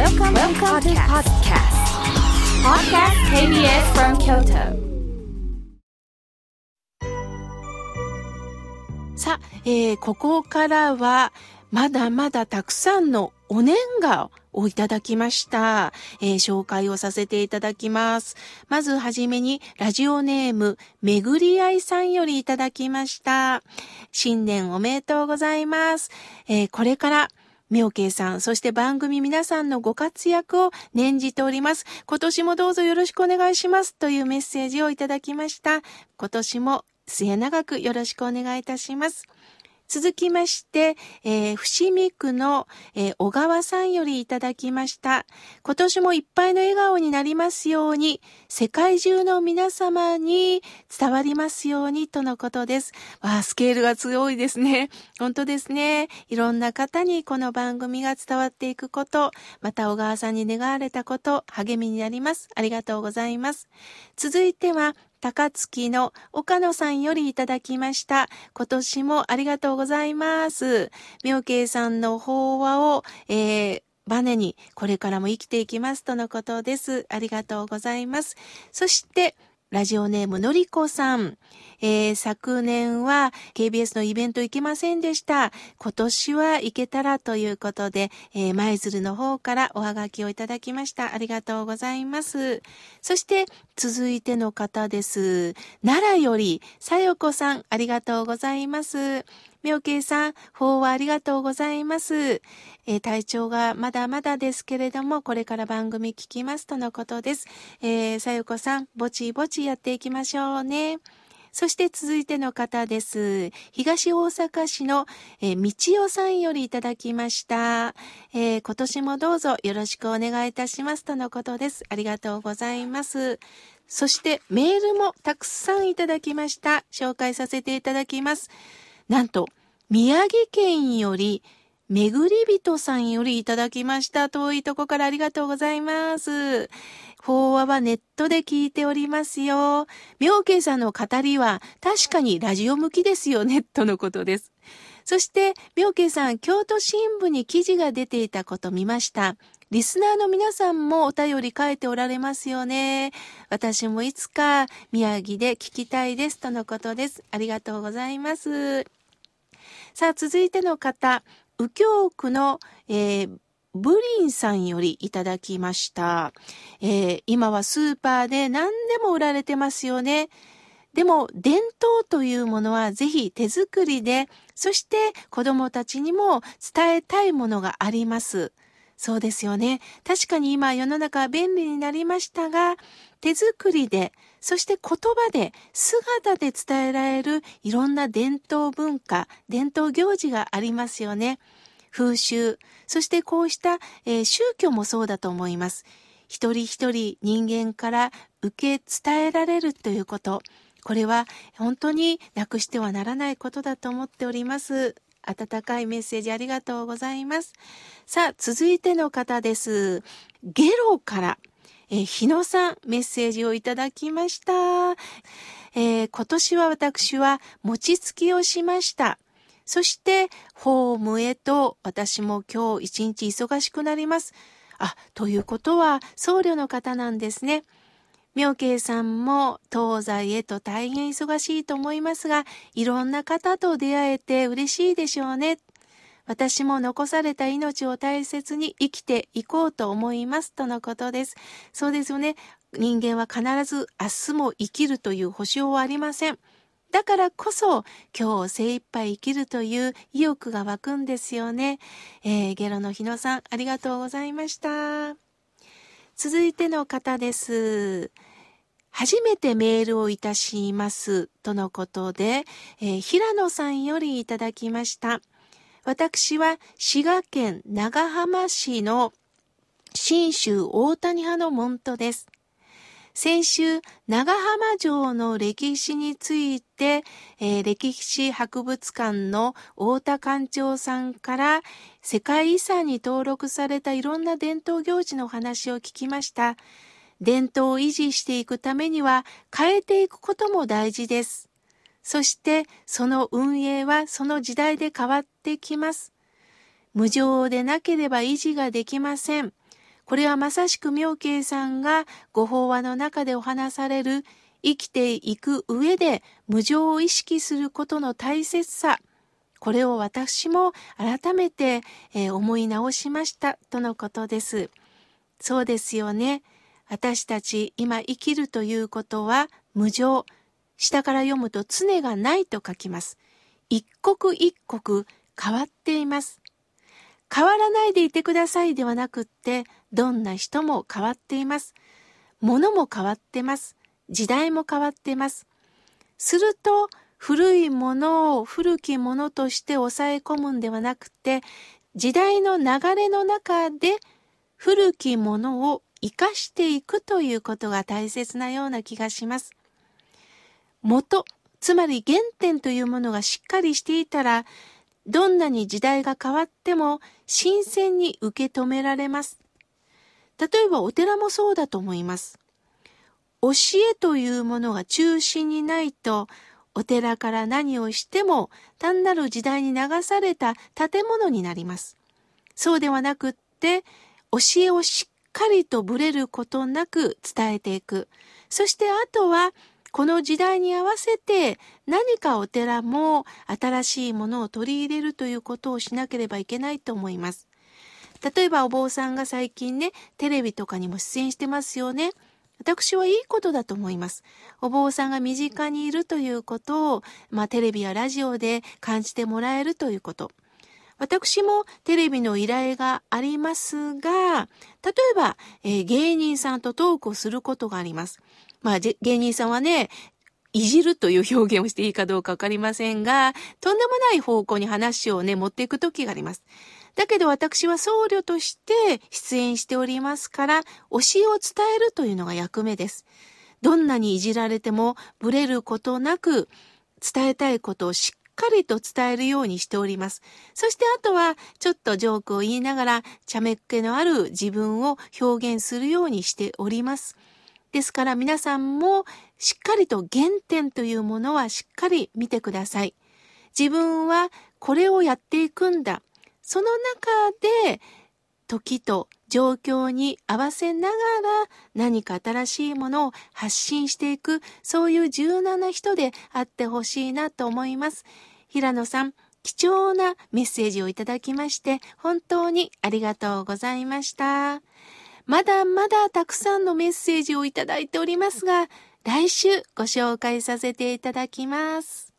Welcome, Welcome to podcast. Podcast KBS from Kyoto. さあ、えーここからは、まだまだたくさんのお年賀をいただきました。えー紹介をさせていただきます。まずはじめに、ラジオネーム、めぐりあいさんよりいただきました。新年おめでとうございます。えーこれから、みおけいさん、そして番組皆さんのご活躍を念じております。今年もどうぞよろしくお願いします。というメッセージをいただきました。今年も末永くよろしくお願いいたします。続きまして、えー伏見区の、えー小川さんよりいただきました。今年もいっぱいの笑顔になりますように、世界中の皆様に伝わりますようにとのことです。わあ、スケールが強いですね。本当ですね。いろんな方にこの番組が伝わっていくこと、また小川さんに願われたこと、励みになります。ありがとうございます。続いては、高槻の岡野さんよりいただきました。今年もありがとうございます。妙慶さんの法話を、えーバネにこれからも生きていきますとのことです。ありがとうございます。そして、ラジオネームのりこさん。えー昨年は KBS のイベント行けませんでした。今年は行けたらということで、えー舞鶴の方からおはがきをいただきました。ありがとうございます。そして、続いての方です。奈良より、さよこさん、ありがとうございます。みょうけいさん、法話ありがとうございます。えー体調がまだまだですけれども、これから番組聞きますとのことです。えーさよこさん、ぼちぼちやっていきましょうね。そして続いての方です。東大阪市の、えー、道代さんよりいただきました、えー今年もどうぞよろしくお願いいたしますとのことです。ありがとうございます。そしてメールもたくさんいただきました。紹介させていただきます。なんと、宮城県より、めぐり人さんよりいただきました。遠いとこからありがとうございます。法話はネットで聞いておりますよ。妙慶さんの語りは確かにラジオ向きですよね、とのことです。そして、妙慶さん、京都新聞に記事が出ていたこと見ました。リスナーの皆さんもお便り書いておられますよね。私もいつか宮城で聞きたいです、とのことです。ありがとうございます。さあ、続いての方、右京区の、えーブリンさんよりいただきました。えー今はスーパーで何でも売られてますよね。でも、伝統というものはぜひ手作りで、そして子供たちにも伝えたいものがあります。そうですよね。確かに今世の中は便利になりましたが、手作りで、そして言葉で、姿で伝えられるいろんな伝統文化、伝統行事がありますよね。風習、そしてこうした、えー宗教もそうだと思います。一人一人人間から受け伝えられるということ。これは本当になくしてはならないことだと思っております。温かいメッセージありがとうございます。さあ、続いての方です。ゲロから、えー日野さんメッセージをいただきました。えー今年は私は餅つきをしました。そして、ホームへと私も今日一日忙しくなります。あ、ということは僧侶の方なんですね。妙慶さんも東西へと大変忙しいと思いますが、いろんな方と出会えて嬉しいでしょうね。私も残された命を大切に生きていこうと思いますとのことです。そうですよね。人間は必ず明日も生きるという保証はありません。だからこそ今日精一杯生きるという意欲が湧くんですよね。えーゲロの日野さん、ありがとうございました。続いての方です。初めてメールをいたします。とのことで、えー平野さんよりいただきました。私は滋賀県長浜市の新州大谷派の門徒です。先週、長浜城の歴史について、えー歴史博物館の太田館長さんから世界遺産に登録されたいろんな伝統行事のお話を聞きました。伝統を維持していくためには変えていくことも大事です。そしてその運営はその時代で変わってきます。無常でなければ維持ができません。これはまさしく妙慶さんがご法話の中でお話される生きていく上で無常を意識することの大切さ、これを私も改めて、え、思い直しましたとのことです。そうですよね。私たち今生きるということは無常。下から読むと常がないと書きます。一刻一刻変わっています。変わらないでいてくださいではなくって、どんな人も変わっています。物も変わってます。時代も変わってます。すると、古いものを古きものとして抑え込むんではなくて、時代の流れの中で古きものを生かしていくということが大切なような気がします。元、つまり原点というものがしっかりしていたら、どんなに時代が変わっても新鮮に受け止められます。例えばお寺もそうだと思います。教えというものが中心にないと、お寺から何をしても単なる時代に流された建物になります。そうではなくって、教えをしっかりとぶれることなく伝えていく。そしてあとはこの時代に合わせて何かお寺も新しいものを取り入れるということをしなければいけないと思います。例えばお坊さんが最近ね、テレビとかにも出演してますよね。私はいいことだと思います。お坊さんが身近にいるということを、まあテレビやラジオで感じてもらえるということ。私もテレビの依頼がありますが、例えば、えー、芸人さんとトークをすることがあります。まあ、芸人さんはね、いじるという表現をしていいかどうかわかりませんが、とんでもない方向に話をね、持っていく時があります。だけど私は僧侶として出演しておりますから、教えを伝えるというのが役目です。どんなにいじられてもブレることなく、伝えたいことをしっかりと伝えるようにしております。そしてあとは、ちょっとジョークを言いながら、茶目っ気のある自分を表現するようにしております。ですから皆さんもしっかりと原点というものはしっかり見てください。自分はこれをやっていくんだ。その中で時と状況に合わせながら何か新しいものを発信していく、そういう柔軟な人であってほしいなと思います。平野さん、貴重なメッセージをいただきまして本当にありがとうございました。まだまだたくさんのメッセージをいただいておりますが、来週ご紹介させていただきます。